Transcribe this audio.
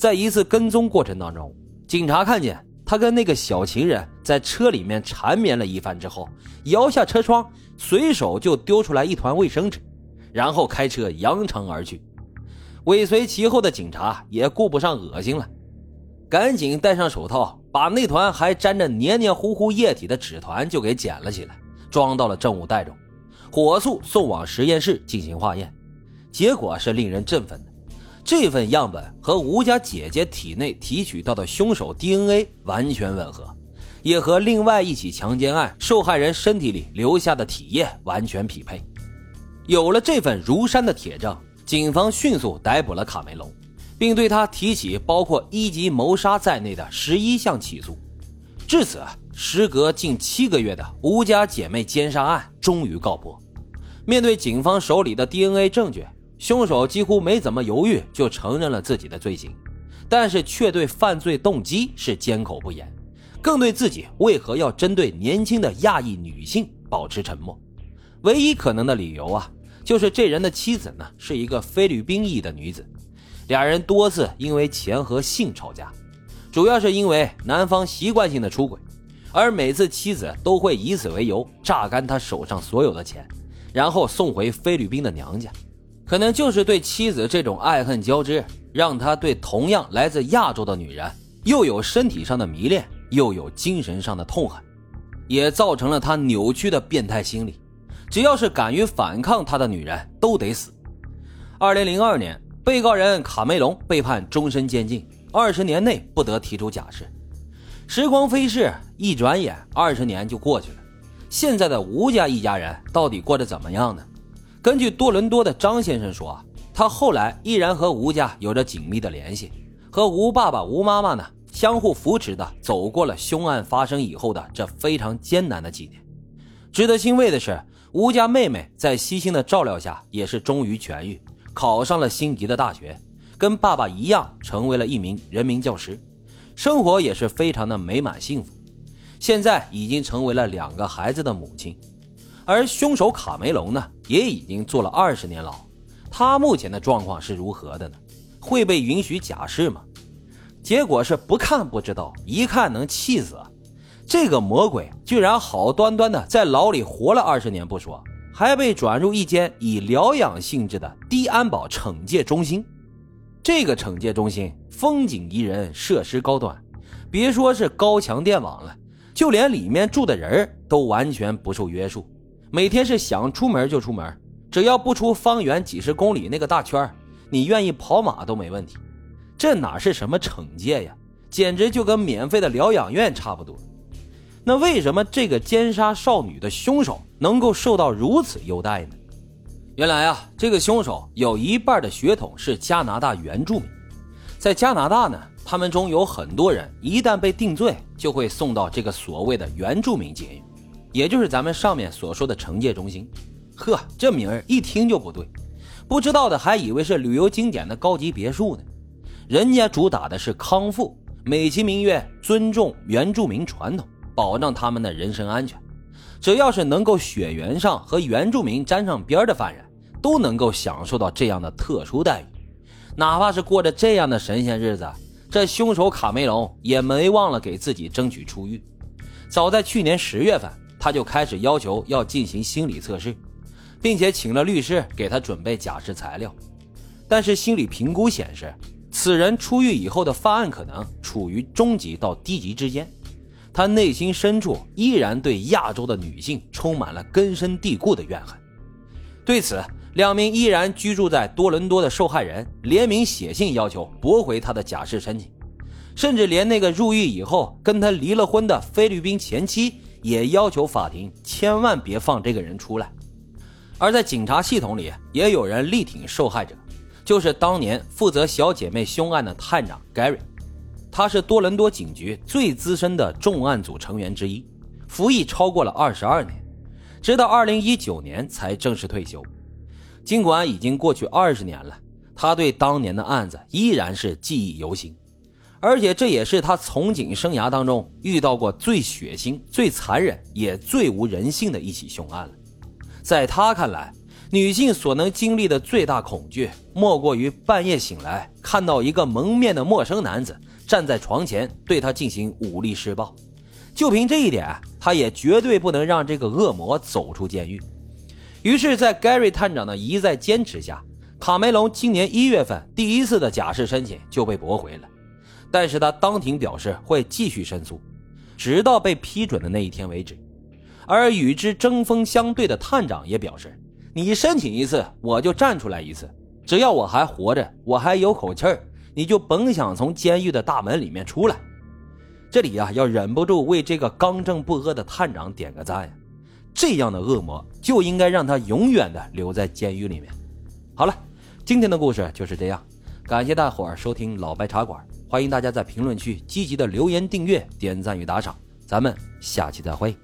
在一次跟踪过程当中，警察看见他跟那个小情人在车里面缠绵了一番之后，摇下车窗，随手就丢出来一团卫生纸，然后开车扬长而去。尾随其后的警察也顾不上恶心了，赶紧戴上手套，把那团还沾着黏黏糊糊液体的纸团就给捡了起来，装到了证物袋中，火速送往实验室进行化验。结果是令人振奋的，这份样本和吴家姐姐体内提取到的凶手 DNA 完全吻合，也和另外一起强奸案受害人身体里留下的体液完全匹配。有了这份如山的铁证。警方迅速逮捕了卡梅隆，并对他提起包括一级谋杀在内的十一项起诉。至此，时隔近七个月的吴家姐妹奸杀案终于告破。面对警方手里的 DNA 证据，凶手几乎没怎么犹豫就承认了自己的罪行，但是却对犯罪动机是缄口不言，更对自己为何要针对年轻的亚裔女性保持沉默。唯一可能的理由啊。就是这人的妻子呢，是一个菲律宾裔的女子，俩人多次因为钱和性吵架，主要是因为男方习惯性的出轨，而每次妻子都会以此为由榨干他手上所有的钱，然后送回菲律宾的娘家。可能就是对妻子这种爱恨交织，让他对同样来自亚洲的女人，又有身体上的迷恋，又有精神上的痛恨，也造成了他扭曲的变态心理。只要是敢于反抗他的女人，都得死。二零零二年，被告人卡梅隆被判终身监禁，二十年内不得提出假释。时光飞逝，一转眼二十年就过去了。现在的吴家一家人到底过得怎么样呢？根据多伦多的张先生说，他后来依然和吴家有着紧密的联系，和吴爸爸、吴妈妈呢相互扶持的走过了凶案发生以后的这非常艰难的几年。值得欣慰的是。吴家妹妹在悉心的照料下，也是终于痊愈，考上了心仪的大学，跟爸爸一样成为了一名人民教师，生活也是非常的美满幸福。现在已经成为了两个孩子的母亲，而凶手卡梅隆呢，也已经坐了二十年牢。他目前的状况是如何的呢？会被允许假释吗？结果是不看不知道，一看能气死。这个魔鬼居然好端端的在牢里活了二十年不说，还被转入一间以疗养性质的低安保惩戒中心。这个惩戒中心风景宜人，设施高端，别说是高墙电网了，就连里面住的人都完全不受约束，每天是想出门就出门，只要不出方圆几十公里那个大圈你愿意跑马都没问题。这哪是什么惩戒呀，简直就跟免费的疗养院差不多。那为什么这个奸杀少女的凶手能够受到如此优待呢？原来啊，这个凶手有一半的血统是加拿大原住民，在加拿大呢，他们中有很多人一旦被定罪，就会送到这个所谓的原住民监狱，也就是咱们上面所说的惩戒中心。呵，这名儿一听就不对，不知道的还以为是旅游景点的高级别墅呢。人家主打的是康复，美其名曰尊重原住民传统。保障他们的人身安全，只要是能够血缘上和原住民沾上边的犯人，都能够享受到这样的特殊待遇。哪怕是过着这样的神仙日子，这凶手卡梅隆也没忘了给自己争取出狱。早在去年十月份，他就开始要求要进行心理测试，并且请了律师给他准备假释材料。但是心理评估显示，此人出狱以后的犯案可能处于中级到低级之间。他内心深处依然对亚洲的女性充满了根深蒂固的怨恨。对此，两名依然居住在多伦多的受害人联名写信要求驳回他的假释申请，甚至连那个入狱以后跟他离了婚的菲律宾前妻也要求法庭千万别放这个人出来。而在警察系统里，也有人力挺受害者，就是当年负责小姐妹凶案的探长 Gary。他是多伦多警局最资深的重案组成员之一，服役超过了二十二年，直到二零一九年才正式退休。尽管已经过去二十年了，他对当年的案子依然是记忆犹新，而且这也是他从警生涯当中遇到过最血腥、最残忍也最无人性的一起凶案了。在他看来，女性所能经历的最大恐惧，莫过于半夜醒来，看到一个蒙面的陌生男子站在床前，对她进行武力施暴。就凭这一点，他也绝对不能让这个恶魔走出监狱。于是，在 Gary 探长的一再坚持下，卡梅隆今年一月份第一次的假释申请就被驳回了。但是他当庭表示会继续申诉，直到被批准的那一天为止。而与之针锋相对的探长也表示。你申请一次，我就站出来一次。只要我还活着，我还有口气儿，你就甭想从监狱的大门里面出来。这里呀，要忍不住为这个刚正不阿的探长点个赞呀！这样的恶魔就应该让他永远的留在监狱里面。好了，今天的故事就是这样，感谢大伙儿收听老白茶馆，欢迎大家在评论区积极的留言、订阅、点赞与打赏，咱们下期再会。